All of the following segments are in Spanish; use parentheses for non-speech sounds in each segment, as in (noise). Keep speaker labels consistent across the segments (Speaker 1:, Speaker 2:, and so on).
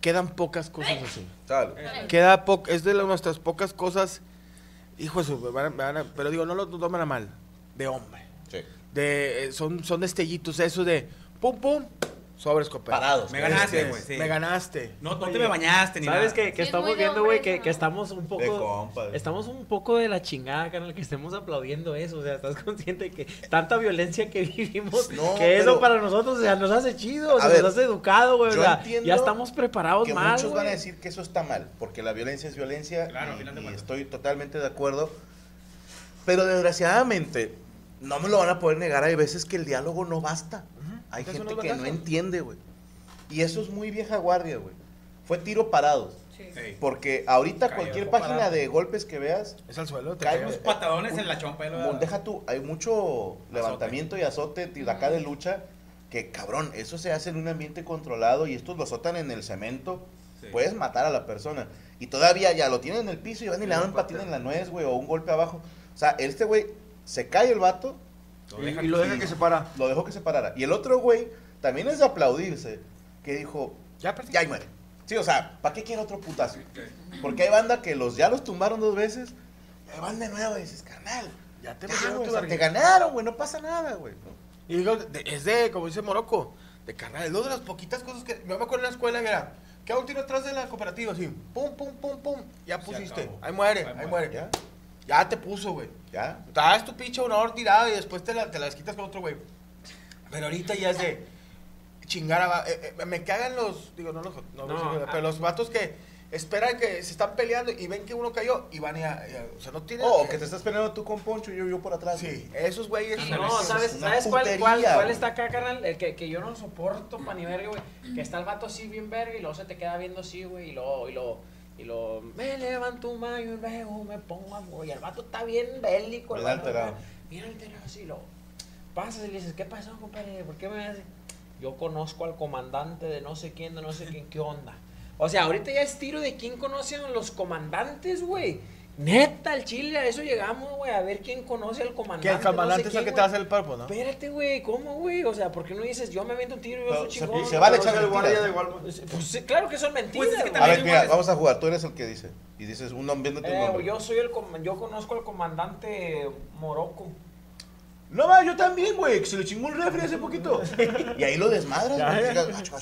Speaker 1: quedan pocas cosas así.
Speaker 2: Salud.
Speaker 1: Queda po- es de las- nuestras pocas cosas, hijo de su, me van a- me van a- pero digo, no lo tomen a mal, de hombre.
Speaker 2: Sí.
Speaker 1: De, eh, son, son destellitos, eso de pum pum, sobres copero.
Speaker 2: Parados.
Speaker 3: Me ganaste,
Speaker 1: Este,
Speaker 3: güey. sí.
Speaker 1: Me ganaste.
Speaker 3: No, no te me bañaste ni
Speaker 4: ¿Sabes
Speaker 3: nada.
Speaker 4: que, que
Speaker 5: Sí,
Speaker 4: estamos
Speaker 5: de
Speaker 4: viendo, güey? Que, estamos un poco...
Speaker 2: De.
Speaker 4: Estamos un poco de la chingada, carnal, que estemos aplaudiendo eso. O sea, estás consciente que tanta violencia que vivimos,
Speaker 2: No,
Speaker 4: que eso para nosotros, o sea, nos hace chido, o
Speaker 2: A
Speaker 4: sea,
Speaker 2: ver,
Speaker 4: nos hace educado, güey. O
Speaker 2: yo
Speaker 4: sea,
Speaker 2: entiendo
Speaker 4: ya estamos preparados
Speaker 2: que
Speaker 4: mal,
Speaker 2: muchos van a decir que eso está mal, porque la violencia es violencia
Speaker 3: Claro, al
Speaker 2: y,
Speaker 3: final de
Speaker 2: y estoy totalmente de acuerdo. Pero desgraciadamente, no me lo van a poder negar, hay veces que el diálogo no basta. Hay gente que no entiende, güey. Y eso es muy vieja guardia, güey. Fue tiro.
Speaker 5: Sí.
Speaker 3: Sí.
Speaker 2: Porque ahorita cualquier
Speaker 3: parado.
Speaker 2: página de golpes que veas,
Speaker 1: Es al suelo, te
Speaker 2: Cae-
Speaker 1: pegas.
Speaker 3: Unos patadones en la chompa. y
Speaker 2: Mo- Deja tú, hay mucho levantamiento y azote de acá de lucha que cabrón, eso se hace en un ambiente controlado y estos lo azotan en el cemento,
Speaker 3: Sí.
Speaker 2: puedes matar a la persona. Y todavía ya lo tienen en el piso y van y le dan un patín en la nuez, güey, o un golpe abajo. O sea, este güey se cae el vato,
Speaker 3: Lo
Speaker 6: Y, y lo deja
Speaker 2: sí.
Speaker 6: que se para.
Speaker 2: lo dejó que se parara. Y el otro güey también es de aplaudirse, que dijo,
Speaker 1: Ya
Speaker 2: ya ahí muere. Sí, o sea, ¿para qué quiere otro putazo? Porque hay banda que los ya los tumbaron dos veces, y van de nuevo y dices, carnal,
Speaker 1: Ya te
Speaker 2: ya,
Speaker 1: metieron
Speaker 2: güey,
Speaker 1: tu
Speaker 2: o sea, te ganaron, güey, no pasa nada, güey.
Speaker 1: Y digo, de- es de, como dice Morocco, de carnal. Es una de las poquitas cosas que. Yo me acuerdo en la escuela que era. Que hago un tiro atrás de la cooperativa, así. Pum, pum, pum, pum. Ya pusiste. Ahí muere,
Speaker 3: Ahí
Speaker 1: ahí,
Speaker 3: muere.
Speaker 1: muere.
Speaker 2: ¿Ya?
Speaker 1: Ya te puso, güey.
Speaker 2: ¿Ya?
Speaker 1: Traes tu pinche honor tirado y después te, la, te las quitas con otro güey. Pero ahorita ya es de chingar a... eh, eh, me cagan los... Digo, no los... No,
Speaker 4: No,
Speaker 1: los-
Speaker 4: ah.
Speaker 1: pero los vatos que esperan que se están peleando y ven que uno cayó y van y... a- y a- o sea, no tienen...
Speaker 2: Oh, que te estás peleando tú con Poncho y yo, yo por atrás.
Speaker 1: Sí, esos güeyes...
Speaker 5: Sí.
Speaker 4: No,
Speaker 2: es
Speaker 4: ¿sabes, ¿sabes cuál,
Speaker 2: putería,
Speaker 4: cuál, cuál está acá, carnal? El que, que yo no soporto pa' ni verga, güey. Que está el vato así bien verga y luego se te queda viendo así, güey. Y luego, y luego, y luego, me levanto un mayo y luego me pongo a güey. El vato está bien bélico.
Speaker 2: Bien alterado.
Speaker 4: Bien alterado así, y luego. Pasas y le dices, ¿qué pasó, compadre? ¿Por qué me hace? Yo conozco al comandante de no sé quién, de no sé quién, ¿qué onda? O sea, ahorita ya es tiro de quién conoce a los comandantes, güey. Neta, al chile, a eso llegamos, güey, a ver quién conoce al comandante.
Speaker 1: Que el
Speaker 4: no sé
Speaker 1: comandante es el que te
Speaker 4: güey.
Speaker 1: hace el parpo, ¿no?
Speaker 4: Espérate, güey, ¿cómo, güey? O sea, ¿por qué no dices, yo me aviento un tiro y yo soy chingón?
Speaker 2: se vale echar el
Speaker 6: guardia de Walmart.
Speaker 4: Pues, pues sí, claro que son mentiras,
Speaker 3: Pues es que.
Speaker 2: A
Speaker 3: también
Speaker 2: ver, mira, vamos a jugar. Tú eres el que dice. Y dices un nombre, viéndote un
Speaker 4: Eh,
Speaker 2: nombre.
Speaker 4: yo soy el, yo conozco al comandante Morocco.
Speaker 2: No, va, yo también, güey. Que se le chingó un refri hace poquito. y ahí lo desmadras, güey.
Speaker 4: Ya,
Speaker 2: Digas,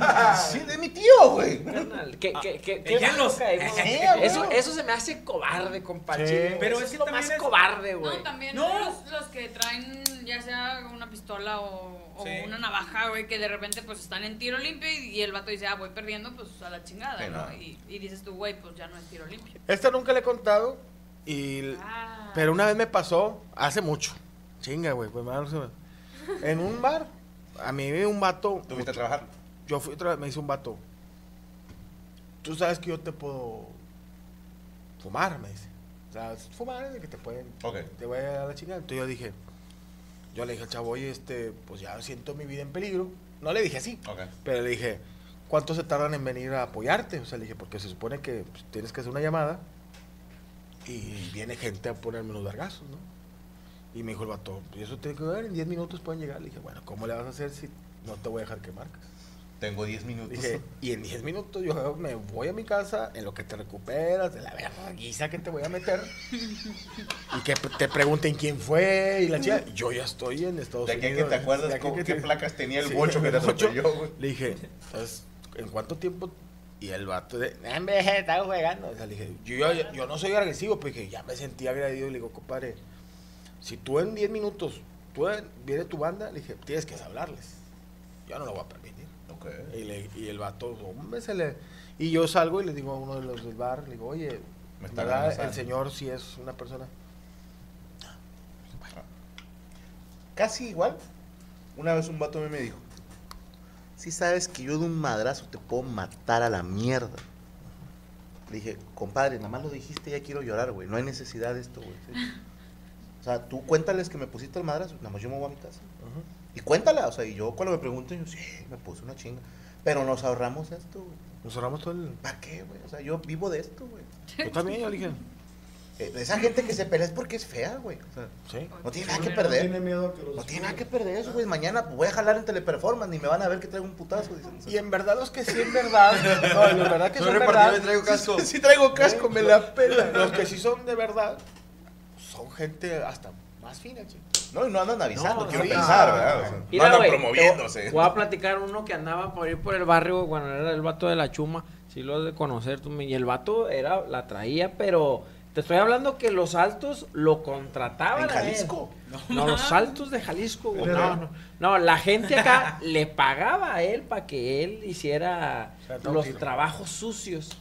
Speaker 2: "Ah, sí. sí, de mi tío, güey.
Speaker 4: Carnal, ¿qué, qué, qué,
Speaker 3: Llanos.
Speaker 4: caemos?
Speaker 2: Sí,
Speaker 4: eso, eso se me hace cobarde, compa.
Speaker 1: Sí.
Speaker 4: chile,
Speaker 3: Pero
Speaker 4: eso
Speaker 3: es
Speaker 4: es
Speaker 3: que
Speaker 4: lo
Speaker 3: también
Speaker 4: más
Speaker 3: es-
Speaker 4: cobarde, güey.
Speaker 5: No, también
Speaker 3: No.
Speaker 5: Los, los que traen ya sea una pistola o, o
Speaker 3: Sí.
Speaker 5: una navaja, güey, que de repente pues están en tiro limpio y, y el vato dice, ah, voy perdiendo, pues a la chingada,
Speaker 2: Sí,
Speaker 5: ¿no?
Speaker 2: no.
Speaker 5: Y, y dices tú, güey, pues ya no es tiro limpio.
Speaker 1: Esta nunca le he contado y...
Speaker 5: Ah.
Speaker 1: Pero una vez me pasó, hace mucho. Chinga, güey. Pues, en un bar, a mí un vato...
Speaker 2: ¿Tú fuiste a trabajar?
Speaker 1: Yo fui otra vez, me dice un vato. Tú sabes que yo te puedo fumar, me dice. O sea, fumar es de que te pueden.
Speaker 2: Ok.
Speaker 1: Te voy a dar la chingada. Entonces yo dije, yo le dije al chavo, oye, este, pues ya siento mi vida en peligro. No le dije así,
Speaker 2: Ok.
Speaker 1: pero le dije, ¿cuánto se tardan en venir a apoyarte? O sea, le dije, porque se supone que pues, tienes que hacer una llamada y viene gente a ponerme unos vergazos, ¿no? Y me dijo el vato, "Y eso tiene que ver, en 10 minutos pueden llegar. Le dije, bueno, ¿cómo le vas a hacer si no te voy a dejar que marques?
Speaker 2: Tengo 10 minutos.
Speaker 1: Dije, y en 10 minutos yo me voy a mi casa, en lo que te recuperas, de la vergüenza que te voy a meter, y que te pregunten quién fue, y la chica, yo ya estoy en Estados
Speaker 2: de
Speaker 1: Unidos.
Speaker 2: te acuerdas
Speaker 1: de aquí a
Speaker 2: con
Speaker 1: que
Speaker 2: qué
Speaker 1: te-
Speaker 2: placas tenía el
Speaker 1: Sí,
Speaker 2: bocho que te atropelló, güey.
Speaker 1: Le dije, entonces, ¿en cuánto tiempo? Y el vato de, "No, hombre, (laughs) estaba jugando. O sea, le dije, yo, yo, yo no soy agresivo, pero dije, ya me sentí agredido. Le digo, compadre, si tú en 10 minutos, tú en- viene tu banda, le dije, tienes que hablarles. Yo no lo voy a permitir.
Speaker 2: Ok.
Speaker 1: Y, le- y el vato, hombre, se le... Y yo salgo y le digo a uno de los del bar, le digo, oye,
Speaker 2: Me está
Speaker 1: ¿verdad? el señor sí es una persona...
Speaker 2: Casi igual. Una vez un vato a mí me dijo, si sabes que yo de un madrazo te puedo matar a la mierda. Le dije, compadre, nada más lo dijiste, ya quiero llorar, güey. No hay necesidad de esto, güey. ¿sí? (laughs) O sea, tú cuéntales que me pusiste el madrazo, nada más yo me voy a mi casa. Y cuéntala, o sea, y yo cuando me pregunten, yo, sí, me puse una chinga. Pero nos ahorramos esto, güey.
Speaker 1: Nos ahorramos todo el...
Speaker 2: ¿Para qué, güey? O sea, yo vivo de esto, güey. (laughs)
Speaker 1: Yo también, yo dije...
Speaker 2: Eh, esa gente que se pelea es porque es fea, güey. O sea,
Speaker 1: Sí.
Speaker 2: no tiene nada que perder.
Speaker 6: Tiene miedo a que los
Speaker 2: No tiene nada que perder eso, güey. Mañana voy a jalar en teleperformance ni me van a ver que traigo un putazo. dicen.
Speaker 1: Y en verdad los que sí en verdad, (laughs) no, en verdad que son verdad,
Speaker 7: y traigo casco.
Speaker 2: Si traigo casco, me la pela.
Speaker 1: los que sí son de verdad, gente hasta más fina, chico.
Speaker 2: No, y no andan avisando,
Speaker 4: No,
Speaker 2: quiero
Speaker 4: sí.
Speaker 2: pensar, ¿verdad? O sea, no andan promoviéndose.
Speaker 4: te Voy a platicar uno que andaba por ir por el barrio cuando era el vato de la chuma. Sí lo has de conocer tú. Y el vato era, la traía, pero te estoy hablando que los altos lo contrataban.
Speaker 2: ¿En
Speaker 4: él.
Speaker 2: Jalisco?
Speaker 4: No, los altos de Jalisco. güey.
Speaker 6: Era-
Speaker 4: No, no, no, la gente acá (laughs) le pagaba a él para que él hiciera
Speaker 1: O sea, todo
Speaker 4: los trabajos sucios.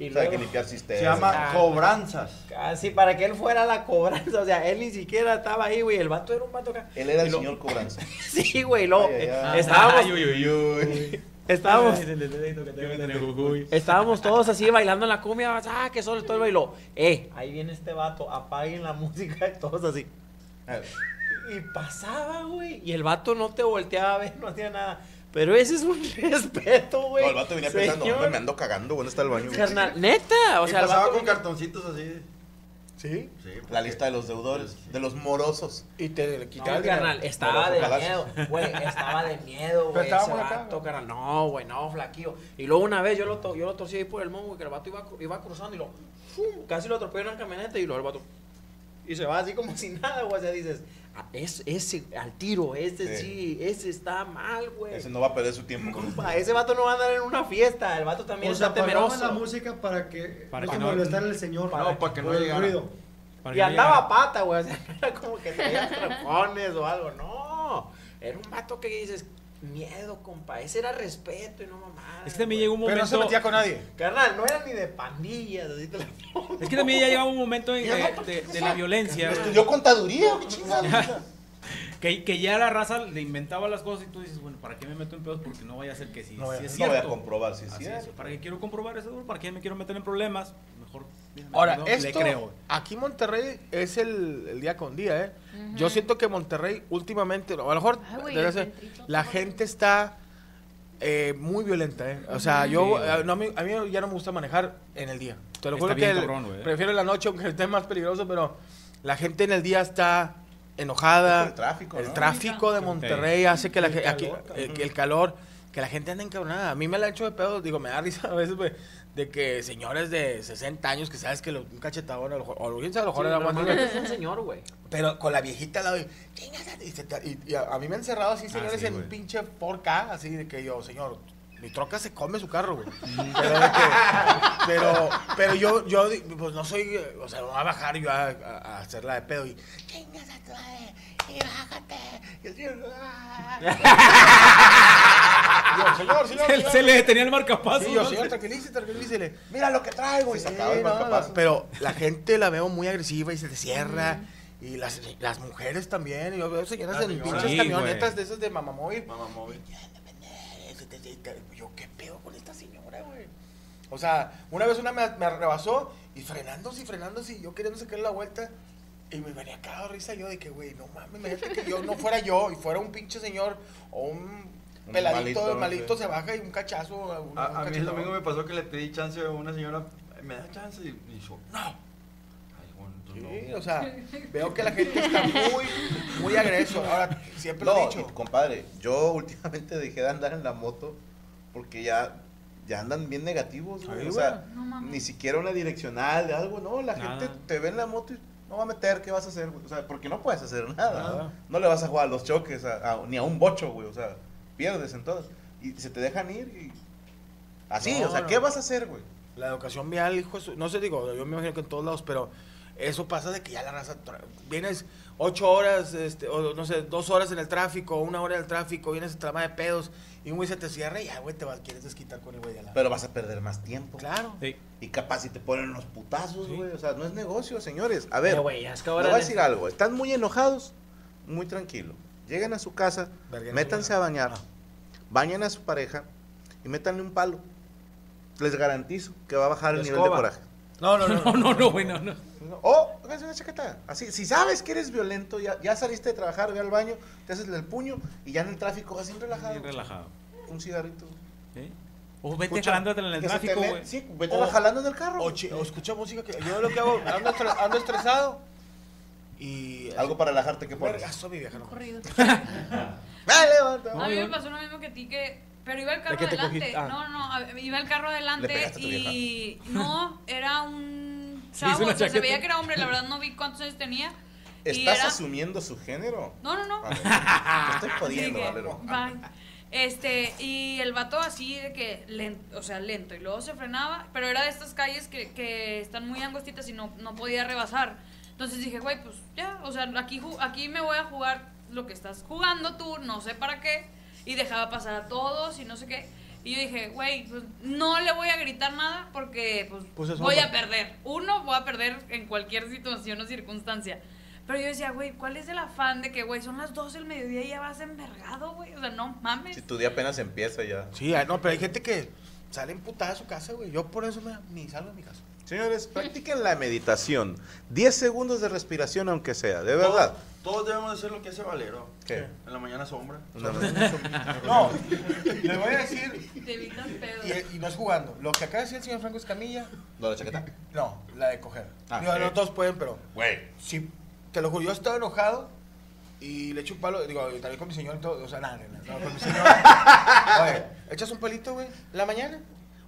Speaker 4: Y
Speaker 2: O sea, hay que
Speaker 4: luego-
Speaker 2: limpiar
Speaker 7: Se
Speaker 2: sistemas.
Speaker 7: llama
Speaker 4: Ah.
Speaker 7: cobranzas.
Speaker 4: Así para que él fuera la cobranza. O sea, él ni siquiera estaba ahí, güey. El vato era un vato acá.
Speaker 2: Él era
Speaker 4: Y
Speaker 2: el
Speaker 4: lo-
Speaker 2: señor cobranza. (laughs)
Speaker 4: Sí, güey. Luego,
Speaker 2: Ay, ay, ay.
Speaker 4: eh, estábamos,
Speaker 7: Ay, uy, uy, uy.
Speaker 4: estábamos, estábamos todos así bailando en la cumbia. Ah, que solo el bailo. Eh, ahí viene este vato. Apaguen la música y (laughs) todos así. Y pasaba, güey. Y el vato no te volteaba a ver, no hacía nada. Pero ese es un (laughs) respeto, güey.
Speaker 2: No, el vato venía pensando,
Speaker 4: Señor.
Speaker 2: hombre, me ando cagando, ¿dónde está el baño? güey?
Speaker 4: Carnal, neta. O sea, el
Speaker 7: pasaba
Speaker 4: vato
Speaker 7: con cartoncitos así.
Speaker 1: Sí.
Speaker 7: Sí,
Speaker 2: La lista de los deudores, de los morosos.
Speaker 1: Y te
Speaker 4: No,
Speaker 1: quitaba el
Speaker 4: carnal, estaba de miedo, güey, estaba de miedo, (laughs) güey,
Speaker 1: estaba güey.
Speaker 4: carnal, no, güey, no, flaquillo, y luego una vez yo lo, to- yo lo torcí ahí por el mongo, güey, que el vato iba, iba cruzando y lo, ¡fum! casi lo atropelló en una camioneta y luego el vato, y se va así como (laughs) si nada, güey, o sea, dices, "Ah, es, ese, al tiro, ese sí,
Speaker 2: Sí.
Speaker 4: ese está mal, güey,
Speaker 2: Ese no va a perder su tiempo con
Speaker 4: Compa, ese vato no va a andar en una fiesta, el vato también
Speaker 6: O sea,
Speaker 4: está temeroso,
Speaker 6: la música para que
Speaker 3: Para
Speaker 6: no
Speaker 3: que
Speaker 6: se
Speaker 3: no-
Speaker 6: molestara el señor.
Speaker 3: No, para que no llegara.
Speaker 6: ruido.
Speaker 3: Para
Speaker 4: y
Speaker 3: no
Speaker 4: andaba a pata, güey, o sea, no era como que traía trepones o algo, no, era un vato que dices, miedo, compa, ese era respeto y no mamá.
Speaker 3: Es que también llegó un
Speaker 1: Pero no se
Speaker 3: momento.
Speaker 1: metía con nadie.
Speaker 4: Carnal, no era ni de pandillas,
Speaker 3: Es que también ya llegaba un momento en- de, de- de la violencia.
Speaker 2: Estudió contaduría, qué chingada. (laughs)
Speaker 3: Que, que ya la raza le inventaba las cosas y tú dices, bueno, ¿para qué me meto en pedos? Porque no vaya a ser que sí,
Speaker 1: No vaya-
Speaker 3: sí es
Speaker 2: No voy a
Speaker 3: cierto.
Speaker 2: comprobar si es
Speaker 3: Así
Speaker 2: cierto.
Speaker 3: es, ¿Para qué quiero comprobar eso? ¿Para qué me quiero meter en problemas? Mejor.
Speaker 1: Ahora,
Speaker 3: no,
Speaker 1: esto,
Speaker 3: Le creo.
Speaker 1: aquí Monterrey es el, el día con día, ¿eh? Yo siento que Monterrey últimamente, a lo mejor,
Speaker 5: Ay,
Speaker 1: debe
Speaker 5: el
Speaker 1: ser, la gente está eh, muy violenta, ¿eh? O sea, yo,
Speaker 3: Sí,
Speaker 1: eh, no, a, mí, a mí ya no me gusta manejar en el día. Te lo juro que el-
Speaker 3: cabrón, güey.
Speaker 1: prefiero la noche, aunque esté más peligroso, pero la gente en el día está enojada.
Speaker 2: El tráfico,
Speaker 1: El tráfico de Monterrey hace que la
Speaker 6: El
Speaker 1: gente, aquí,
Speaker 6: calor,
Speaker 1: eh, que el calor, que la gente anda encabronada. A mí me la ha hecho de pedo, digo, me da risa a veces, güey, de que señores de 60 años que sabes que lo- un cachetador, a lo mejor, o sabe, a lo mejor
Speaker 4: Sí,
Speaker 1: era
Speaker 4: normalmente es un señor, güey.
Speaker 1: pero con la viejita al lado, y, "Chingas, y, se te- y- y a, a mí me han encerrado así, señores,
Speaker 3: sí,
Speaker 1: en un pinche 4K, así de que yo, señor, mi troca se come su carro, güey. Pero, de que- pero, pero yo, yo, pues no soy, o sea, no voy a bajar yo a, a- a hacerla de pedo y, chingas a tu madre, y bájate. Y el señor, "Ah". yo, señor, señor,
Speaker 3: Él
Speaker 1: señor.
Speaker 3: se le detenía el marcapaso.
Speaker 1: Sí, yo,
Speaker 3: ¿no?
Speaker 1: señor, tranquilícese, tranquilícele.
Speaker 2: Mira lo que traigo. Y
Speaker 1: Sí,
Speaker 2: sacaba el marcapaso.
Speaker 1: pero la gente la veo muy agresiva y se cierra. Y las, las mujeres también. Yo veo señoras
Speaker 2: Las
Speaker 1: en pinches
Speaker 3: Sí,
Speaker 1: camionetas
Speaker 3: güey.
Speaker 1: de esas de mamamóvil.
Speaker 2: Mamá móvil.
Speaker 1: Yo, ¿qué pedo con esta señora, güey? O sea, una vez una me, me rebasó y frenándose y frenándose y yo queriendo sacarle la vuelta. Y me venía cagado de risa yo de que, güey, no mames, imagínate que yo no fuera yo y fuera un pinche señor o un
Speaker 2: Un
Speaker 1: peladito,
Speaker 2: malito,
Speaker 1: malito,
Speaker 2: sí.
Speaker 1: se baja y un cachazo. un-
Speaker 7: A,
Speaker 1: un
Speaker 7: a mí el domingo me pasó que le pedí chance a una señora. ¿Me da chance? Y, y yo, no. Ay, bueno, entonces
Speaker 1: Sí,
Speaker 7: no.
Speaker 1: o sea, veo que la gente está muy, muy agreso. Ahora, siempre lo he dicho.
Speaker 2: y, compadre, yo últimamente dejé de andar en la moto porque ya, ya andan bien negativos, o sea,
Speaker 5: No
Speaker 2: ni siquiera una direccional de algo, no. La
Speaker 3: Nada.
Speaker 2: gente te ve en la moto y no va a meter, ¿qué vas a hacer, güey? O sea, porque no puedes hacer nada.
Speaker 1: Nada.
Speaker 2: No le vas a jugar a los choques, a- a- ni a un bocho, güey. O sea, pierdes en todas. Y se te dejan ir y. Así,
Speaker 1: No,
Speaker 2: o sea,
Speaker 1: no.
Speaker 2: ¿qué vas a hacer, güey?
Speaker 1: La educación vial, hijo, no sé, digo, yo me imagino que en todos lados, pero eso pasa de que ya la raza, vienes ocho horas, este, o no sé, dos horas en el tráfico, una hora en el tráfico, vienes a trama de pedos, y un güey se te cierra y ya, güey, te vas, quieres desquitar con el güey de la...
Speaker 2: Pero vas a perder más tiempo.
Speaker 1: Claro.
Speaker 3: Sí.
Speaker 2: Y capaz si te ponen unos putazos,
Speaker 3: Sí.
Speaker 2: güey. O sea, no es negocio, señores. A ver,
Speaker 4: güey, es que
Speaker 2: voy a decir algo. Están muy enojados, muy tranquilos. Lleguen a su casa,
Speaker 1: Verguen
Speaker 2: métanse a bañar, bañen a su pareja y métanle un palo. Les garantizo que va a bajar el nivel de coraje.
Speaker 1: No, (laughs) no, no.
Speaker 3: No, no, no, güey, no, no.
Speaker 2: O, háganse una chaqueta. Así, si sabes que eres violento, ya, ya saliste de trabajar, ve al baño, te haces el puño y ya en el tráfico vas bien relajado.
Speaker 3: Bien relajado.
Speaker 2: Un cigarrito.
Speaker 3: O vete
Speaker 1: Escucha,
Speaker 3: jalándote en el tráfico,
Speaker 2: me-
Speaker 3: güey.
Speaker 2: Sí, vete
Speaker 1: O-
Speaker 2: jalando en el carro.
Speaker 1: O, escucha música que yo lo que hago, ando, estre- ando estresado y
Speaker 2: Algo para relajarte que pones.
Speaker 1: Vergazo, mi vieja, no.
Speaker 5: Corrido. (laughs) A mí me pasó lo mismo que a ti que... Pero iba el carro adelante.
Speaker 1: Ah.
Speaker 5: No, no, iba el carro adelante
Speaker 2: pegaste a tu
Speaker 5: y... No, era un...
Speaker 3: Sí,
Speaker 5: chavo,
Speaker 3: una
Speaker 5: o sea, se veía que era hombre, la verdad no vi cuántos años tenía.
Speaker 2: ¿Estás
Speaker 5: era-
Speaker 2: asumiendo su género?
Speaker 5: No, no, no.
Speaker 2: Vale. Te estoy (laughs) jodiendo, Valero.
Speaker 5: Este, y el vato así de que lento, o sea, lento, y luego se frenaba, pero era de estas calles que, que están muy angostitas y no, no podía rebasar. Entonces dije, güey, pues ya, o sea, aquí, aquí me voy a jugar lo que estás jugando tú, no sé para qué, y dejaba pasar a todos y no sé qué. Y yo dije, güey, pues no le voy a gritar nada porque pues,
Speaker 1: Pues
Speaker 5: voy a perder. Uno, voy a perder en cualquier situación o circunstancia. Pero yo decía, güey, ¿cuál es el afán de que, güey, son las 12 del mediodía y ya vas envergado, güey? O sea, no mames.
Speaker 2: Si tu día apenas empieza ya.
Speaker 1: Sí, ah, no, pero hay gente que sale emputada de su casa, güey. Yo por eso me, ni salgo de mi casa.
Speaker 2: Señores, practiquen la meditación. 10 segundos de respiración, aunque sea, de verdad.
Speaker 7: Todos, todos debemos de hacer lo que hace Valero.
Speaker 2: ¿Qué?
Speaker 7: En la mañana sombra.
Speaker 2: No, (laughs) no,
Speaker 1: No, le voy a decir,
Speaker 5: Te evitas pedo.
Speaker 1: y, y no es jugando. Lo que acaba de decir el señor Franco Escamilla,
Speaker 2: ¿Lo de chaqueta?
Speaker 1: no, la de coger.
Speaker 2: Ah,
Speaker 1: Digo,
Speaker 2: ok.
Speaker 1: no todos pueden, pero
Speaker 2: Güey.
Speaker 1: sí, te lo juro, yo estaba enojado y le echo un palo, digo, y también con mi señor y todo, o sea, nada, nada, no, con mi señor. (laughs) Oye, echas un palito, güey, la mañana.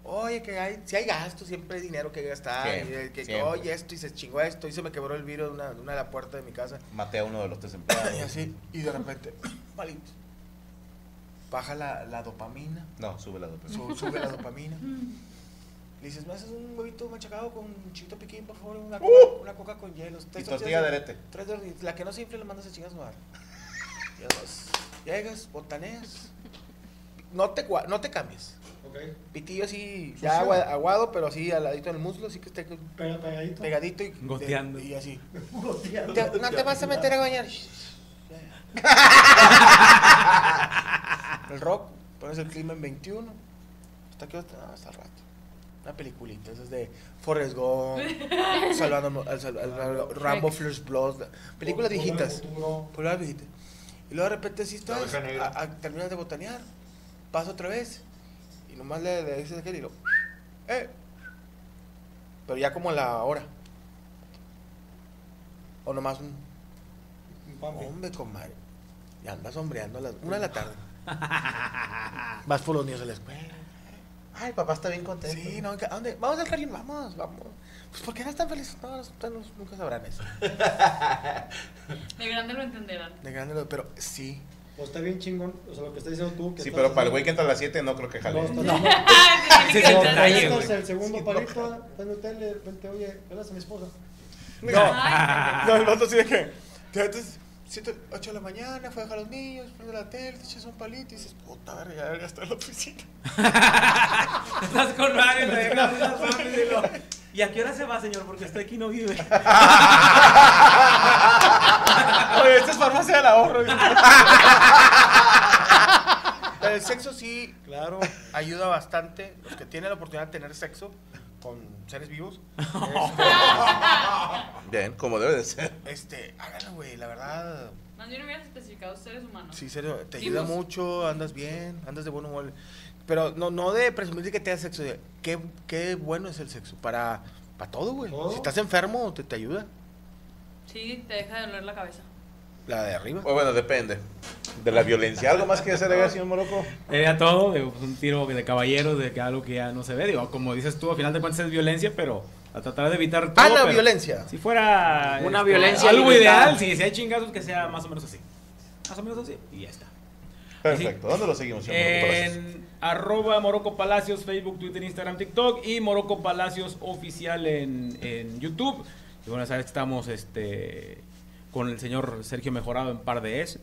Speaker 1: Oye, que hay, si hay gastos, siempre hay dinero que gastar.
Speaker 2: Siempre,
Speaker 1: y el que,
Speaker 2: siempre.
Speaker 1: oye, esto y se chingó esto y se me quebró el vidrio de una, de una de la puerta de mi casa.
Speaker 2: Maté a uno de los tres empleados.
Speaker 1: Y así, y de repente, (coughs) palito. Baja la, la dopamina,
Speaker 2: No, sube la
Speaker 1: su- sube la (laughs) dopamina. Le dices, ¿me haces un huevito machacado con chito piquín, por favor? Una coca, una coca con hielos.
Speaker 2: Y tortilla de arete.
Speaker 1: Tres. La que no se infle, le mandas a. (laughs) Ya vas. Llegas, botaneas. No te, no te cambies.
Speaker 6: Ok.
Speaker 1: Pitillo así, ya agua- aguado, pero así al ladito del muslo, así que esté
Speaker 6: Pega- pegadito.
Speaker 1: pegadito y,
Speaker 3: Goteando.
Speaker 1: y así. (laughs)
Speaker 6: Goteando.
Speaker 1: Te- no te vas a meter a bañar. (laughs) el rock, pones el clima en 21. ¿Hasta qué hora? No, hasta el rato. Una peliculita, esas de Forrest Gump, (laughs) Salvando, al- al- al- Rambo First Blood, películas viejitas. Películas viejitas. Y luego de repente si estás, a- a- terminas de botanear, pasa otra vez, y nomás le, le dices a aquel y lo, eh. Pero ya como a la hora. O nomás un,
Speaker 6: Un.
Speaker 1: Hombre, comadre. Y andas sombreando a las una de la tarde. (laughs) Vas por los niños de la escuela.
Speaker 2: Ay, papá está bien contento.
Speaker 1: Sí, no, ¿a dónde? Vamos al jardín, vamos, vamos. Pues ¿por qué no están felices? No, no, no, nunca sabrán eso. (laughs)
Speaker 5: De grande lo entenderán.
Speaker 1: De grande, lo- pero sí.
Speaker 6: O está bien chingón. O sea, lo que estás diciendo tú. Que
Speaker 2: Sí, pero para el güey que entra a las 7 no creo que jale.
Speaker 6: No, estás
Speaker 1: No.
Speaker 3: el
Speaker 6: No, estás el segundo palito, prende tele, de repente, oye, velas a mi esposa.
Speaker 5: Ay, (laughs)
Speaker 1: No, el vato sí de que. Te metes 7, 8 de la mañana, fue a dejar a los niños, prende la tele, te echas un palito y dices, puta verga, ya debería estar en la oficina. (laughs)
Speaker 3: Estás con Mario, te dejas una zona y lo- ¿Y a qué hora se va, señor? Porque usted aquí no vive. (laughs)
Speaker 1: Oye, esta es farmacia del ahorro. Pero el sexo sí
Speaker 6: Claro.
Speaker 1: ayuda bastante. Los que tienen la oportunidad de tener sexo con seres vivos.
Speaker 2: Bien, como debe de ser.
Speaker 1: Este, háganlo, güey, la verdad.
Speaker 5: Más bien hubieras especificado seres humanos.
Speaker 1: Sí, serio, te
Speaker 5: Vivos.
Speaker 1: ayuda mucho, andas bien, andas de buen humor. Pero no, no de presumir de que te das sexo, de qué, qué bueno es el sexo. Para, para todo, güey. Si estás enfermo, te, te ayuda.
Speaker 5: Sí, te deja de doler la cabeza.
Speaker 1: La de arriba.
Speaker 2: O bueno, depende. De la violencia. ¿Algo más que hacer señor Moroco?
Speaker 3: Era todo, digo, pues, un tiro de caballeros, de que algo que ya no se ve. Digo, como dices tú, al final de cuentas es violencia, pero a tratar de evitar todo.
Speaker 1: Ah, la
Speaker 3: pero
Speaker 1: violencia.
Speaker 3: Si fuera este,
Speaker 4: Una violencia
Speaker 3: algo
Speaker 4: limitada.
Speaker 3: ideal, si, si hay chingazos, que sea más o menos así. Más o menos así, y ya está.
Speaker 2: Perfecto. ¿Dónde lo seguimos, señor.
Speaker 3: En arroba Moroco Palacios, Facebook, Twitter, Instagram, TikTok y Moroco Palacios oficial en, en YouTube. Y bueno, sabes que estamos este, con el señor Sergio Mejorado en par de S,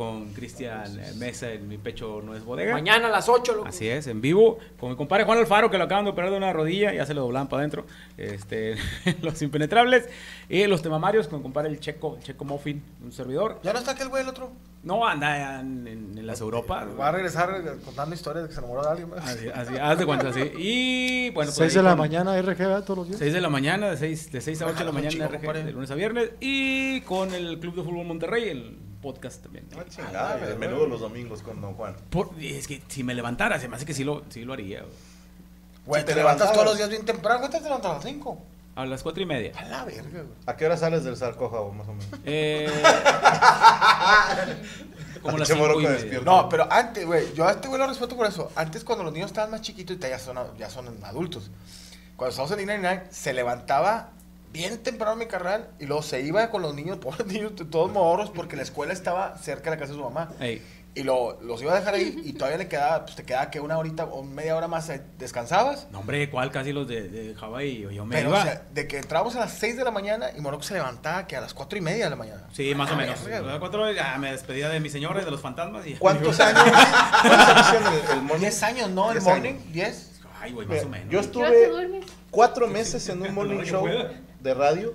Speaker 3: con Cristian eh, Mesa en Mi Pecho No es Bodega.
Speaker 4: Mañana a las 8, loco.
Speaker 3: Así es, en vivo, con mi compadre Juan Alfaro, que lo acaban de operar de una rodilla, ya se lo doblan para adentro, este, (laughs) los impenetrables, y los temamarios, con mi compadre el Checo, el Checo Muffin, un servidor.
Speaker 1: ¿Ya no está aquel güey el otro?
Speaker 3: No, anda en, en- en las Europas.
Speaker 1: Va a regresar contando historias de que se enamoró de alguien más.
Speaker 3: Así, así, haz de cuenta, así. Y bueno, pues
Speaker 6: 6
Speaker 3: ahí
Speaker 6: de la
Speaker 3: con-
Speaker 6: mañana, RG, ¿verdad? Todos los días.
Speaker 3: 6 de la mañana, de 6, de 6 a 8 de la mañana
Speaker 1: chico,
Speaker 3: RG, de lunes a viernes. Y con el Club de Fútbol Monterrey, el podcast también.
Speaker 2: Ah, chingada, el menudo los domingos con Don Juan.
Speaker 3: Por- es que si me levantara, se me hace que sí lo, sí lo haría. güey.
Speaker 1: Güey,
Speaker 2: Si
Speaker 1: te,
Speaker 2: te
Speaker 1: levantas todos los días bien temprano. ¿Cuántas te levantas a las 5?
Speaker 3: A las cuatro y media.
Speaker 1: A la verga, güey.
Speaker 2: ¿A qué hora sales del sarcófago, más o menos?
Speaker 3: Eh, (laughs) como las cinco y media.
Speaker 1: No, pero antes, güey, yo a este güey lo respeto por eso. Antes, cuando los niños estaban más chiquitos, y ya son, ya son adultos. Cuando estábamos en Nine se levantaba bien temprano mi carnal y luego se iba con los niños, (laughs) pobres niños, de todos morros, porque la escuela estaba cerca de la casa de su mamá.
Speaker 3: Ey,
Speaker 1: Y lo, los iba a dejar ahí y todavía le quedaba, pues te quedaba que una horita o media hora más descansabas.
Speaker 3: no, hombre, ¿cuál? Casi los de, de Hawái. Yo me
Speaker 1: Pero,
Speaker 3: iba.
Speaker 1: o sea, de que entrábamos a las 6 de la mañana y Moroco se levantaba que a las 4 y media de la mañana.
Speaker 3: sí, más o
Speaker 1: Ah,
Speaker 3: menos. A las
Speaker 1: güey.
Speaker 3: cuatro ya me despedía de mis señores, de los fantasmas. Y
Speaker 2: ¿Cuántos (laughs) años? ¿Cuántos años hicieron el, el morning?
Speaker 1: 10 años, ¿no? El
Speaker 2: Diez
Speaker 1: morning,
Speaker 2: años.
Speaker 1: 10.
Speaker 3: Ay, güey, más o menos.
Speaker 2: Yo
Speaker 5: ¿Qué hora te
Speaker 2: estuve
Speaker 5: duermes?
Speaker 2: cuatro meses en un (laughs) morning show. De radio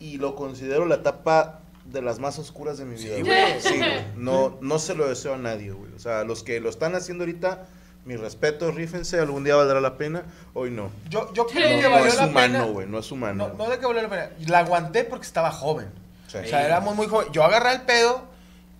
Speaker 2: y lo considero la etapa de las más oscuras de mi vida.
Speaker 1: Sí,
Speaker 2: güey. Sí, güey. (laughs) No, no se lo deseo a nadie, güey. O sea, los que lo están haciendo ahorita, mis respetos, rífense, algún día valdrá la pena, hoy no.
Speaker 1: Yo, yo creo
Speaker 2: No,
Speaker 1: que
Speaker 2: no
Speaker 1: valió
Speaker 2: es
Speaker 1: la pena.
Speaker 2: humano, güey, no es humano.
Speaker 1: No, no de que valió la pena. La aguanté porque estaba joven.
Speaker 2: Sí.
Speaker 1: O sea, éramos muy jóvenes. Yo agarré el pedo,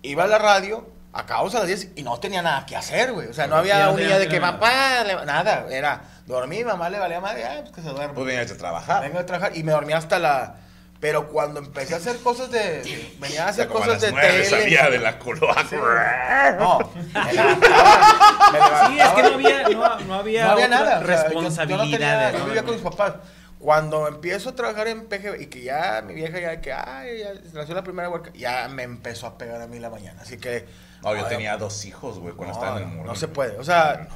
Speaker 1: iba a la radio, acabamos a las 10 y no tenía nada que hacer, güey. O sea, no había
Speaker 3: no
Speaker 1: un día de
Speaker 3: que
Speaker 1: papá, le- nada. Era dormir, mamá le valía madre, ah, pues que se duerme.
Speaker 2: Pues vienes a trabajar.
Speaker 1: Vengo a trabajar y me dormía hasta la. Pero cuando empecé a hacer cosas de. Venía a hacer
Speaker 2: Como a
Speaker 1: cosas
Speaker 2: las
Speaker 1: de tele.
Speaker 2: salía de la cloaca. (laughs)
Speaker 1: No, me levantaba.
Speaker 3: Sí, es que no había, no, no había,
Speaker 1: no había
Speaker 3: otra
Speaker 1: nada. o sea, yo- yo no vivía con mis papás. Cuando empiezo a trabajar en PG y que ya mi vieja ya que ay, ya nació la primera huerca, ya me empezó a pegar a mí la mañana. Así que
Speaker 2: No, yo
Speaker 1: ay,
Speaker 2: tenía dos hijos, güey, cuando
Speaker 1: no,
Speaker 2: estaba en el
Speaker 1: no,
Speaker 2: morning.
Speaker 1: no se puede. O sea,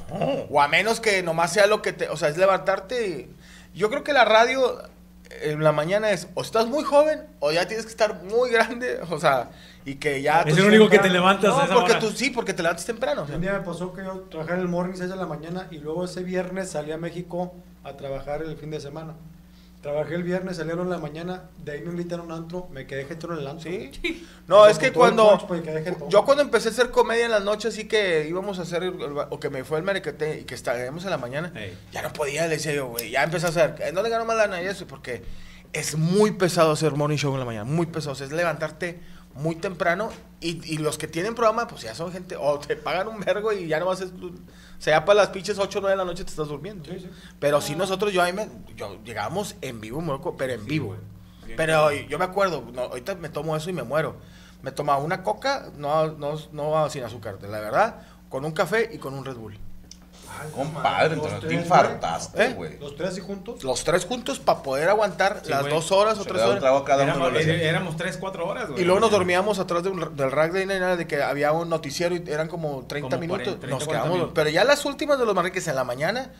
Speaker 1: o a menos que nomás sea lo que te, o sea, es levantarte y yo creo que la radio en la mañana es o estás muy joven o ya tienes que estar muy grande, o sea, y que ya
Speaker 3: Es el único que te levantas
Speaker 1: No,
Speaker 3: a esa
Speaker 1: porque
Speaker 3: hora.
Speaker 1: tú sí, porque te levantas temprano. o sea.
Speaker 6: Un día me pasó que yo trabajaba en el morning 6 de la mañana y luego ese viernes salí a México a trabajar el fin de semana. Trabajé el viernes, las de la mañana, de ahí me invitaron a un antro, me quedé jetón en el antro.
Speaker 1: Sí. No,
Speaker 6: O sea,
Speaker 1: es que cuando.
Speaker 6: punch, pues.
Speaker 1: Yo cuando empecé a hacer comedia en las noches, sí que íbamos a hacer. el- o que me fue el merequete y que estábamos en la mañana. Ya no podía, le decía yo, güey. Ya empecé a hacer. eh, No le gano más lana y eso, porque es muy pesado hacer morning show en la mañana. Muy pesado. O sea, es levantarte muy temprano. Y, y los que tienen programa, pues ya son gente. O te pagan un vergo y ya no vas a. Sea, para las pinches 8 o 9 de la noche te estás durmiendo.
Speaker 6: Sí, sí.
Speaker 1: Pero si nosotros, yo ahí me. Yo, llegábamos en vivo, Morocco, pero en vivo. Pero yo me acuerdo, no, ahorita me tomo eso y me muero. Me tomaba una coca, no, no, no sin azúcar, de la verdad, con un café y con un Red Bull.
Speaker 2: Compadre, entonces te
Speaker 6: tres,
Speaker 2: infartaste,
Speaker 1: ¿Eh?
Speaker 2: güey.
Speaker 6: Los tres y juntos.
Speaker 1: Los tres juntos para poder aguantar
Speaker 3: Sí,
Speaker 1: las dos horas o
Speaker 2: Se
Speaker 1: tres horas.
Speaker 2: cada uno
Speaker 3: Éramos,
Speaker 2: de los-
Speaker 3: eh, éramos 3, 4 horas, güey.
Speaker 1: Y luego nos dormíamos atrás de un- del rack de Nena de que había un noticiero y eran como 30
Speaker 3: Como
Speaker 1: minutos.
Speaker 3: 40, 30,
Speaker 1: nos
Speaker 3: 40
Speaker 1: quedamos.
Speaker 3: minutos.
Speaker 1: Pero ya las últimas de los marreques en la mañana.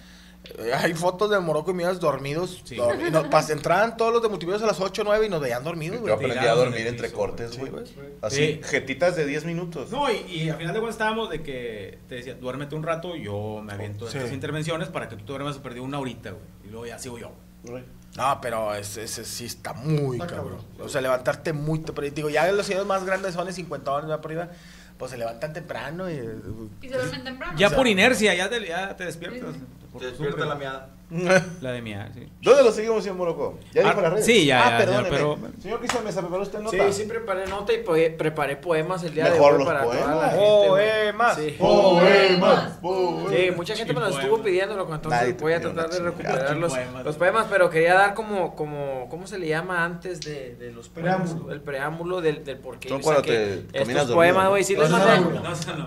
Speaker 1: Hay fotos de Morocco y mías dormidos.
Speaker 3: Sí.
Speaker 1: nos, (laughs) pas- entraban todos los de multimedios a las 8 o 9 y nos veían dormidos,
Speaker 2: Yo
Speaker 1: güey.
Speaker 2: aprendí a dormir entre
Speaker 3: piso,
Speaker 2: cortes,
Speaker 1: Sí,
Speaker 2: güey.
Speaker 1: güey.
Speaker 2: Así,
Speaker 3: Sí.
Speaker 2: jetitas de 10 minutos.
Speaker 3: No, y, y al final de cuentas estábamos de que te decía, duérmete un rato, yo me aviento
Speaker 1: Sí.
Speaker 3: estas intervenciones para que tú te duermas, perdí una horita, güey. Y luego ya sigo yo.
Speaker 1: No, pero ese ese sí está muy
Speaker 6: Está
Speaker 1: cabrón.
Speaker 6: cabrón.
Speaker 1: O sea, levantarte muy temprano. Digo, ya los señores más grandes son de 50 años ya por arriba, pues se levantan temprano y...
Speaker 5: Y se duermen temprano.
Speaker 3: Ya
Speaker 1: O sea,
Speaker 3: por inercia, ya te, ya te despiertas. por
Speaker 7: Te despierta la miada. (laughs)
Speaker 3: La de mía, sí.
Speaker 2: ¿Dónde lo seguimos, señor Morocco? ¿Ya
Speaker 3: Ah,
Speaker 2: dijo las redes?
Speaker 3: sí, ya,
Speaker 2: Ah,
Speaker 3: ya, ya,
Speaker 2: perdóneme.
Speaker 3: pero-
Speaker 2: Señor Cristian Mesa, ¿preparó usted nota?
Speaker 4: Sí, sí preparé nota y preparé poemas el día
Speaker 2: Mejor
Speaker 4: de hoy
Speaker 2: los
Speaker 4: para toda la
Speaker 2: poemas.
Speaker 4: gente. güey.
Speaker 1: Poemas.
Speaker 4: Sí.
Speaker 2: Poemas,
Speaker 4: Sí, mucha gente me
Speaker 3: Sí,
Speaker 4: lo
Speaker 3: poemas.
Speaker 4: estuvo
Speaker 2: Nadie
Speaker 4: entonces voy a tratar de recuperar los,
Speaker 3: Poemas.
Speaker 4: los poemas, pero quería dar como, como, ¿cómo se le llama antes de, de los poemas?
Speaker 6: Preámbulo.
Speaker 4: El preámbulo del, del por qué
Speaker 2: Son
Speaker 4: yo
Speaker 2: cuando te
Speaker 4: estos poemas, güey, sí les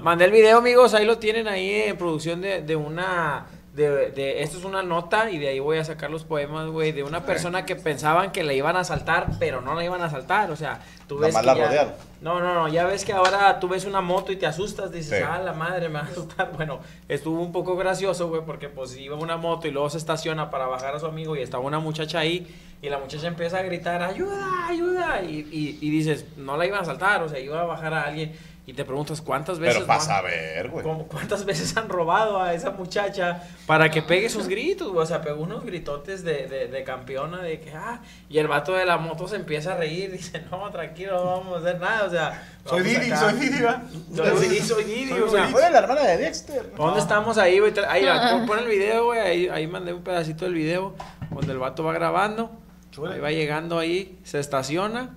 Speaker 4: mandé, el video, amigos, ahí lo tienen ahí en producción de, de una... De, de- esto es una nota y de ahí voy a sacar los poemas, güey, de una persona que pensaban que le iban a asaltar, pero no la iban a asaltar, o sea, tú ves
Speaker 2: más
Speaker 4: que
Speaker 2: la
Speaker 4: ya-
Speaker 2: rodearon.
Speaker 4: no, no, no, ya ves que ahora tú ves una moto y te asustas, dices,
Speaker 2: Sí.
Speaker 4: ah, la madre me va a asustar. (laughs) Bueno, estuvo un poco gracioso, güey, porque pues iba una moto y luego se estaciona para bajar a su amigo y estaba una muchacha ahí y la muchacha empieza a gritar, ayuda, ayuda, y, y, y dices, no la iban a saltar, o sea, iba a bajar a alguien y te preguntas cuántas veces...
Speaker 2: Pero
Speaker 4: han-
Speaker 2: a ver, güey.
Speaker 4: ¿Cuántas veces han robado a esa muchacha para que pegue sus gritos? güey? O sea, pegó unos gritotes de, de, de campeona de que, ah, y el vato de la moto se empieza a reír, (laughs) dice, no, tranquilo, no vamos a hacer nada, o sea...
Speaker 1: Soy Didi,
Speaker 4: acá".
Speaker 1: soy Didi, ¿va?
Speaker 4: Soy Didi, soy Didi, o sea...
Speaker 2: Fue la hermana de Dexter.
Speaker 4: ¿Dónde estamos ahí, güey? Ahí, pon- el video, güey. Ahí, ahí mandé un pedacito del video donde el vato va grabando.
Speaker 1: Chúbele.
Speaker 4: Ahí va llegando ahí, se estaciona.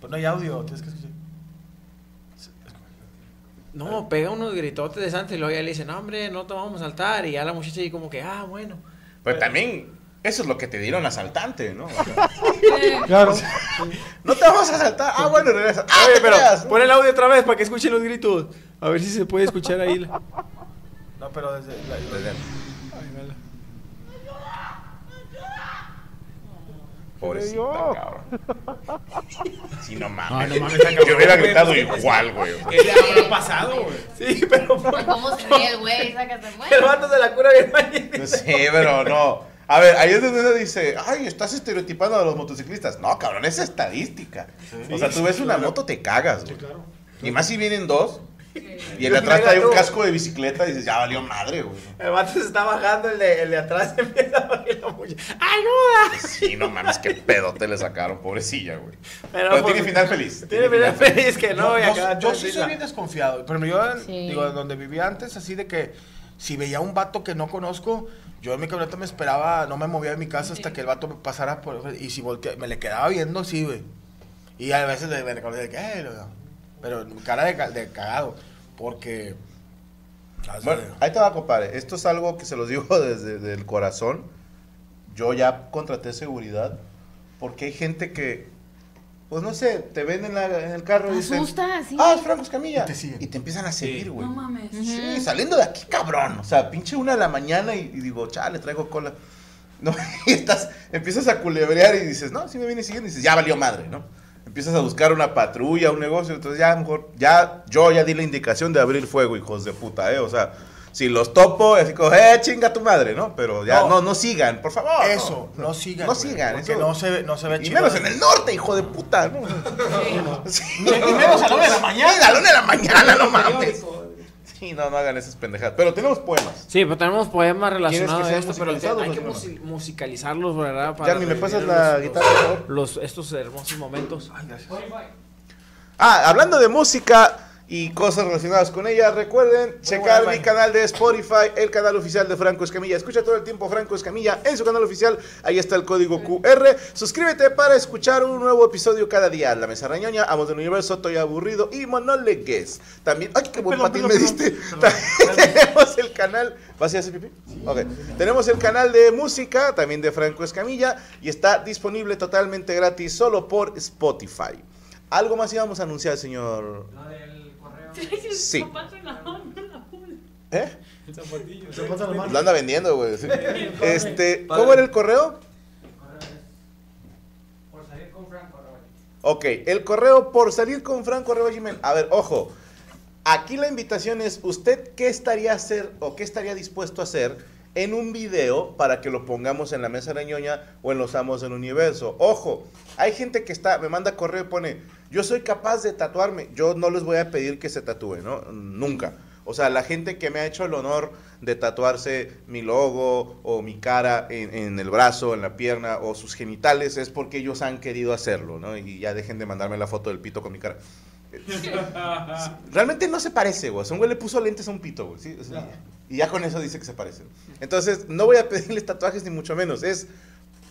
Speaker 1: Pues no hay audio, tienes que escuchar.
Speaker 4: No, pega unos gritotes de Santa y luego ya le dice, no, hombre, no te vamos a saltar. Y ya la muchacha ahí como que, ah, bueno.
Speaker 2: Pero también, eso es lo que te dieron asaltante, ¿no? O sea, (laughs)
Speaker 6: Claro. (laughs)
Speaker 2: no te vamos a asaltar. Ah, bueno, regresa. Ah,
Speaker 4: Oye, pero
Speaker 2: creas.
Speaker 4: pon el audio otra vez para que escuchen los gritos. A ver si se puede escuchar ahí. la-
Speaker 1: No, pero desde. la-
Speaker 2: Pobrecita, cabrón. (laughs) Sí, no mames.
Speaker 3: No, no mames, está cabrón,
Speaker 2: Yo hubiera gritado
Speaker 3: pues,
Speaker 2: igual, güey.
Speaker 3: ¿Qué le habrá pasado, güey?
Speaker 4: Sí, pero
Speaker 5: ¿Cómo se ríe el güey? Sácate,
Speaker 4: el vato se la cura bien mal.
Speaker 2: Sí, pero no. A ver, ahí es donde uno dice, ay, estás estereotipando a los motociclistas. No, cabrón, es estadística. o sea, tú ves una moto, te cagas, güey.
Speaker 6: claro.
Speaker 2: Y más si vienen dos, y el de atrás trae un casco de bicicleta, y dices, ya valió madre, güey.
Speaker 4: El vato se está bajando, el de, el de atrás (laughs) empieza a bajar la muchacha. ¡Ayuda!
Speaker 2: Sí, no mames, qué pedote le sacaron, pobrecilla, güey.
Speaker 4: Pero,
Speaker 2: Pero,
Speaker 4: pues,
Speaker 2: tiene final feliz.
Speaker 4: Tiene final feliz que no, y
Speaker 1: yo, yo sí soy bien desconfiado. Pero yo,
Speaker 5: Sí.
Speaker 1: digo, donde vivía antes, así de que si veía un vato que no conozco, yo en mi camioneta me esperaba, no me movía de mi casa hasta que el vato me pasara por. Y si volteaba, me le quedaba viendo, sí, güey. Y a veces le- me recordé de que, "Eh, lo- pero cara de, de cagado. Porque.
Speaker 2: Bueno, ahí te va, compadre. Esto es algo que se los digo (laughs) desde el corazón. Yo ya contraté seguridad porque hay gente que, pues no sé, te ven en, la- en el carro y dicen,
Speaker 5: Asusta, sí.
Speaker 2: ah, es Franco Escamilla.
Speaker 1: Y te siguen.
Speaker 2: Y te empiezan a seguir, güey.
Speaker 5: No mames.
Speaker 2: Sí, saliendo de aquí, cabrón. O sea, pinche una de la mañana y, y digo, chale, traigo cola. (laughs) No, y estás, empiezas a culebrear y dices, no, si me viene siguiendo. Y dices, ya valió madre, ¿no? Empiezas a buscar una patrulla, un negocio. Entonces ya, mejor, ya, yo ya di la indicación de abrir fuego, hijos de puta, ¿eh? O sea, si los topo, así como, eh, chinga tu madre, ¿no? Pero ya, no,
Speaker 1: No.
Speaker 2: no, sigan, por favor.
Speaker 1: Eso, no, sigan.
Speaker 2: No
Speaker 1: güey,
Speaker 2: sigan,
Speaker 1: Porque
Speaker 2: eso-
Speaker 1: no se ve, no se ve
Speaker 2: Y
Speaker 1: chido.
Speaker 2: menos en el norte, hijo de puta, ¿no? Sí.
Speaker 1: Y menos a la una de la mañana.
Speaker 2: A la una de la mañana, no mames. Sí, no, no hagan esas pendejadas. Pero tenemos poemas.
Speaker 4: Sí, pero tenemos poemas
Speaker 2: ¿Quieres que
Speaker 4: relacionados a
Speaker 2: sean
Speaker 4: esto, pero
Speaker 2: musicalizados
Speaker 4: hay que musicalizarlos, ¿verdad?
Speaker 2: Ya, ni me pasas la
Speaker 4: los-
Speaker 2: guitarra, por favor.
Speaker 4: Los, estos hermosos momentos.
Speaker 2: Ah, hablando de música y cosas relacionadas con ella, recuerden checar
Speaker 1: buena,
Speaker 2: mi canal de Spotify, el canal oficial de Franco Escamilla. Escucha todo el tiempo Franco Escamilla en su canal oficial. Ahí está el código QR. Suscríbete para escuchar un nuevo episodio cada día. La Mesa Rañoña, Amos del Universo, Estoy Aburrido y Monolegues. También, ¡ay, qué buen patín me diste!
Speaker 1: perdón. (laughs)
Speaker 2: Tenemos el canal. ¿Vas a hacer pipí? Ok. Tenemos el canal de música, también de Franco Escamilla, y está disponible totalmente gratis solo por Spotify. ¿Algo más íbamos a anunciar, señor? Sí. ¿Eh?
Speaker 6: Pasa la mano.
Speaker 2: Lo anda vendiendo, güey. sí. (laughs) Este, ¿Cómo era el correo? Ok, el correo por salir con Franco arroba gmail. A ver, ojo. Aquí la invitación es, ¿usted qué estaría a hacer o qué estaría dispuesto a hacer en un video para que lo pongamos en la mesa de ñoña o en los amos del universo? Ojo, hay gente que está, me manda correo y pone, yo soy capaz de tatuarme. Yo no les voy a pedir que se tatúen, ¿no? Nunca. O sea, la gente que me ha hecho el honor de tatuarse mi logo o mi cara en, en el brazo, en la pierna o sus genitales es porque ellos han querido hacerlo, ¿no? Y ya dejen de mandarme la foto del pito con mi cara. (laughs) Realmente no se parece, güey. Un güey le puso lentes a un pito, güey. ¿sí? O sea, Y ya con eso dice que se parecen. Entonces, no voy a pedirles tatuajes ni mucho menos. Es,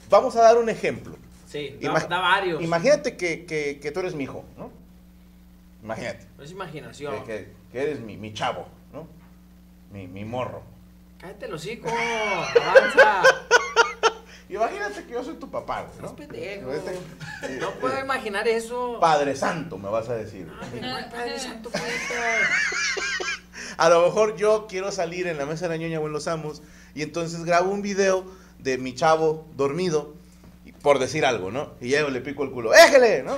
Speaker 2: vamos a dar un ejemplo.
Speaker 4: Sí, da, da varios.
Speaker 2: Imagínate que, que- que tú eres mi hijo, ¿no? Imagínate.
Speaker 4: es imaginación.
Speaker 2: Que, eres mi, mi chavo, ¿no? Mi, mi morro.
Speaker 4: Cállate el hocico, avanza. (laughs)
Speaker 2: Imagínate que yo soy tu papá, güey,
Speaker 4: No pendejo.
Speaker 2: Este-
Speaker 4: No puedo imaginar eso.
Speaker 2: Padre Santo, me vas a decir.
Speaker 4: Ay, ¿cuál Padre Santo? (laughs)
Speaker 2: A lo mejor yo quiero salir en la mesa de la ñoña o en los amos y entonces grabo un video de mi chavo dormido, por decir algo, ¿no? Y llego, le pico el culo, ¡éjele! ¿no?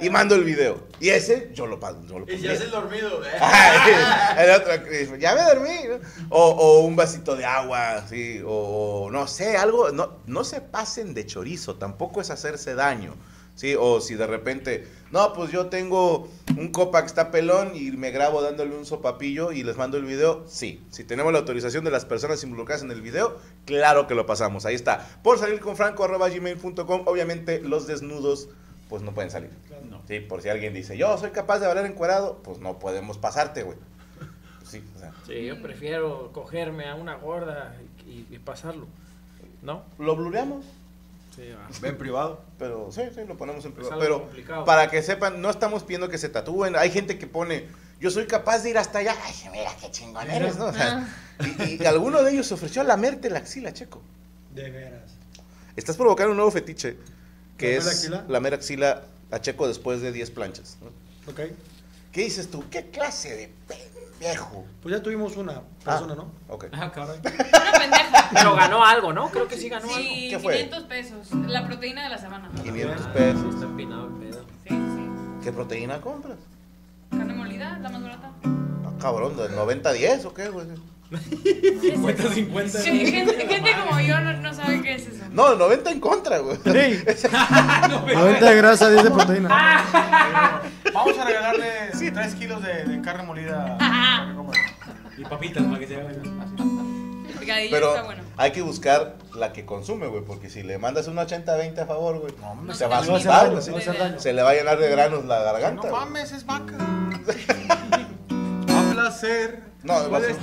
Speaker 2: Y mando el video. Y ese yo lo pago. Yo lo
Speaker 7: Y ya es el dormido. ¿eh? (laughs)
Speaker 2: Ay, el otro ya me dormí. ¿no? O, o un vasito de agua, sí, o, o no sé, algo. No, no se pasen de chorizo, tampoco es hacerse daño. ¿Sí? O si de repente, no, pues yo tengo un copa que está pelón y me grabo dándole un sopapillo y les mando el video, sí. Si tenemos la autorización de las personas involucradas en el video, claro que lo pasamos. Ahí está. Por salir con franco arroba gmail.com, obviamente los desnudos pues no pueden salir. Sí, por si alguien dice, yo soy capaz de hablar encuerado, pues no podemos pasarte, güey. Sí, o sea,
Speaker 4: Sí, yo prefiero cogerme a una gorda y, y pasarlo. ¿No?
Speaker 2: lo blureamos,
Speaker 4: Sí.
Speaker 7: Ven privado.
Speaker 2: pero sí, sí, lo ponemos en privado. Pero
Speaker 4: complicado.
Speaker 2: para que sepan, no estamos pidiendo que se tatúen. Hay gente que pone, yo soy capaz de ir hasta allá. Ay, mira qué chingón eres, ¿no? O sea, y, y alguno de ellos se ofreció a lamerte la axila, Checo.
Speaker 6: De veras.
Speaker 2: Estás provocando un nuevo fetiche, que
Speaker 6: ¿Lamer
Speaker 2: es
Speaker 6: axila?
Speaker 2: lamer axila a Checo después de 10 planchas. ¿no?
Speaker 6: Ok.
Speaker 2: ¿Qué dices tú? ¿Qué clase de pendejo?
Speaker 6: Pues ya tuvimos una persona, ¿no?
Speaker 2: Ok.
Speaker 3: Ah, cabrón. (laughs)
Speaker 5: Una pendeja.
Speaker 4: Pero ganó algo, ¿no? Creo que sí ganó algo.
Speaker 5: Sí,
Speaker 2: ¿Qué fue?
Speaker 5: 500 pesos. La proteína de la semana.
Speaker 2: 500 pesos.
Speaker 4: Está empinado el pedo.
Speaker 5: Sí, sí.
Speaker 2: ¿Qué proteína compras?
Speaker 5: Carne molida, la más barata.
Speaker 2: Ah, cabrón, ¿del 90-10 o qué, güey?
Speaker 3: 50-50.
Speaker 5: Sí, gente, gente como yo no, no sabe qué es eso.
Speaker 2: No, 90 en contra, güey.
Speaker 6: Sí. (laughs) (laughs) 90 de grasa, 10 de proteína.
Speaker 1: Vamos a regalarle (laughs) 3 kilos de, de carne molida. para que coma.
Speaker 3: Y papitas para que se hagan.
Speaker 2: Pero
Speaker 5: está bueno.
Speaker 2: hay que buscar la que consume, güey, porque si le mandas un 80-20 a favor, güey,
Speaker 5: No
Speaker 2: se va a
Speaker 5: se
Speaker 6: va a hacer
Speaker 2: asustar, güey.
Speaker 6: se
Speaker 2: le va a llenar de granos la garganta.
Speaker 1: No mames, es vaca. (laughs) A placer.
Speaker 2: No, va a ser-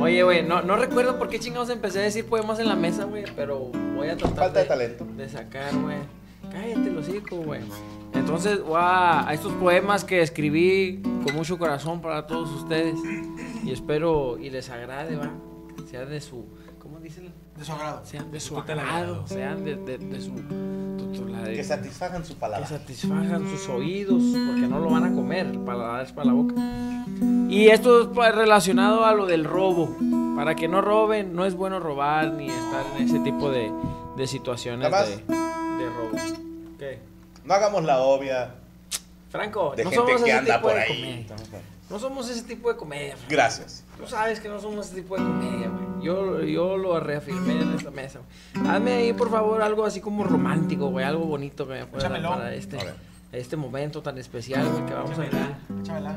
Speaker 4: Oye, güey, no, no recuerdo por qué chingados empecé a decir poemas en la mesa, güey, pero voy a tratar
Speaker 2: Falta de talento.
Speaker 4: de sacar, güey. Cállate los hijos, güey. Entonces, voy a, estos poemas que escribí con mucho corazón para todos ustedes. Y espero y les agrade, va. Sea de su. ¿Cómo dicen?
Speaker 1: De su agrado.
Speaker 4: Sean de su agrado. Sean de, de, de su.
Speaker 2: Que satisfagan su
Speaker 4: que
Speaker 2: palabra.
Speaker 4: satisfagan sus oídos, porque no lo van a comer, el paladar es para la boca. Y esto es relacionado a lo del robo. Para que no roben, no es bueno robar ni estar en ese tipo de, de situaciones de,
Speaker 2: no hagamos la obvia.
Speaker 4: Franco,
Speaker 2: de
Speaker 4: no
Speaker 2: gente
Speaker 4: somos
Speaker 2: que
Speaker 4: ese
Speaker 2: anda
Speaker 4: tipo
Speaker 2: por ahí.
Speaker 4: No somos ese tipo de comedia. Franco.
Speaker 2: Gracias.
Speaker 4: Tú sabes que no somos ese tipo de comedia, güey. Yo, yo lo reafirmé en esta mesa. Wey. Hazme ahí, por favor, algo así como romántico, güey. Algo bonito que me pueda para este, este momento tan especial, güey, que vamos Échamela. a
Speaker 1: Échamela.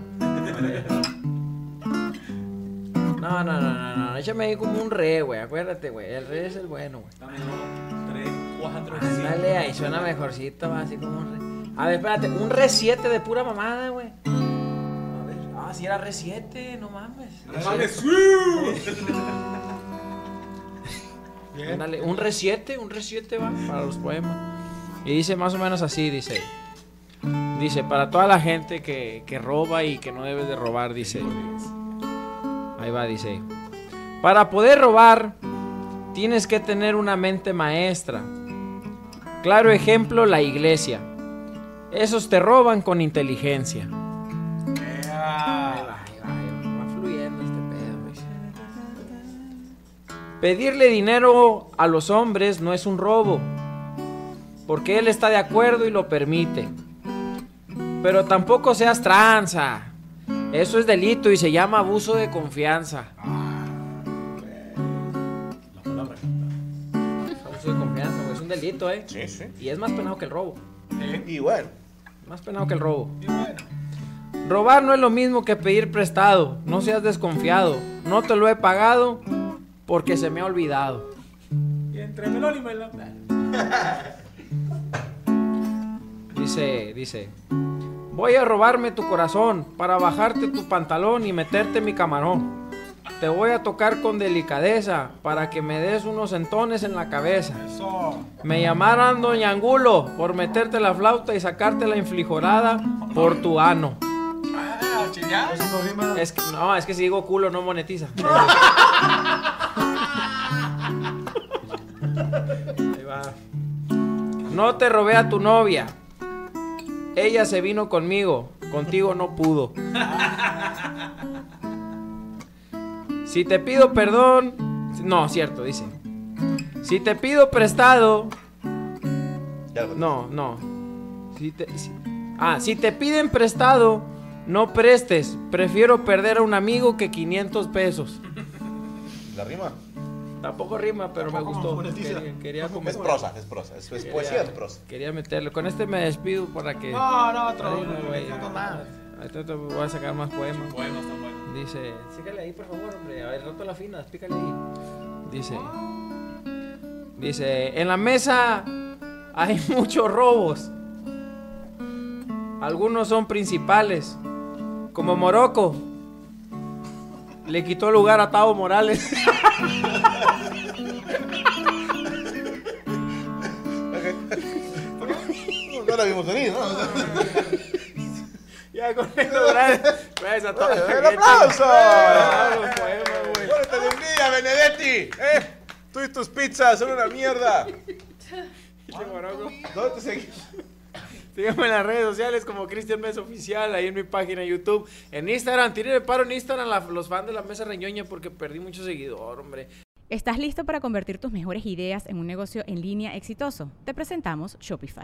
Speaker 4: No, no, no, no, no, échame ahí como un re, güey, acuérdate, güey, el re es el bueno, güey.
Speaker 3: Dame tres.
Speaker 4: Dale, ahí suena mejorcito, así como un re... A ver, espérate, un re 7 de pura mamada, güey. A ver, ah, si era re 7, no mames.
Speaker 3: No mames, (laughs)
Speaker 4: Dale, un re 7, un re 7 va para los poemas. Y dice más o menos así, dice. Dice, para toda la gente que, que roba y que no debe de robar, dice. Ahí va, dice. Para poder robar, tienes que tener una mente maestra Claro ejemplo, la iglesia. Esos te roban con inteligencia. Pedirle dinero a los hombres no es un robo, porque él está de acuerdo y lo permite. Pero tampoco seas tranza. Eso es delito y se llama abuso de confianza. Delito, ¿eh?
Speaker 2: Sí, sí.
Speaker 4: Y es más penado que el robo.
Speaker 2: Y bueno,
Speaker 4: Más penado que el robo. Robar no es lo mismo que pedir prestado. No seas desconfiado. No te lo he pagado porque se me ha olvidado.
Speaker 3: Y entre melón y melón. (laughs)
Speaker 4: Dice, dice. Voy a robarme tu corazón para bajarte tu pantalón y meterte mi camarón. Te voy a tocar con delicadeza para que me des unos entones en la cabeza.
Speaker 1: Eso.
Speaker 4: Me llamaran Doña Angulo por meterte la flauta y sacarte la inflijorada por tu ano.
Speaker 1: Ah,
Speaker 6: no.
Speaker 4: Es que, no, es que si digo culo no monetiza. (laughs) Ahí va. No te robé a tu novia. Ella se vino conmigo. Contigo no pudo. (laughs) Si te pido perdón. No, cierto, dice. Si te pido prestado. No, no. Si te, si- ah, si te piden prestado, no prestes. Prefiero perder a un amigo que 500 pesos.
Speaker 2: la rima.
Speaker 4: Tampoco rima, pero me gustó. Quería, quería como-
Speaker 2: Es prosa, es prosa. Es, es
Speaker 4: quería-
Speaker 2: poesía, es prosa.
Speaker 4: Quería meterle. Con este me despido para que.
Speaker 1: No, no, otro.
Speaker 4: Ay, no, güey.
Speaker 1: no,
Speaker 4: voy a sacar más poemas.
Speaker 3: Poemas buenos.
Speaker 4: Dice. Sígale ahí, por favor, hombre. A ver, rato la fina, pícale ahí. Dice. Dice. En la mesa hay (laughs) muchos robos. Algunos son principales. Como Morocco. Le quitó lugar a Tavo Morales. (laughs) (laughs)
Speaker 2: No, la vimos venir, ¿no?
Speaker 3: Ya con eso, gracias. Gracias a todos.
Speaker 2: ¡Un aplauso! ¡Muérete de envidia, Benedetti! ¿Eh? Tú y tus pizzas son una mierda. ¿Dónde te seguimos?
Speaker 3: Síganme en las redes sociales como Cristian Mesa Oficial, ahí en mi página de YouTube. En Instagram, tírenme paro en Instagram la- los fans de la mesa reñoña porque perdí mucho seguidor, hombre.
Speaker 8: ¿Estás listo para convertir tus mejores ideas en un negocio en línea exitoso? Te presentamos Shopify.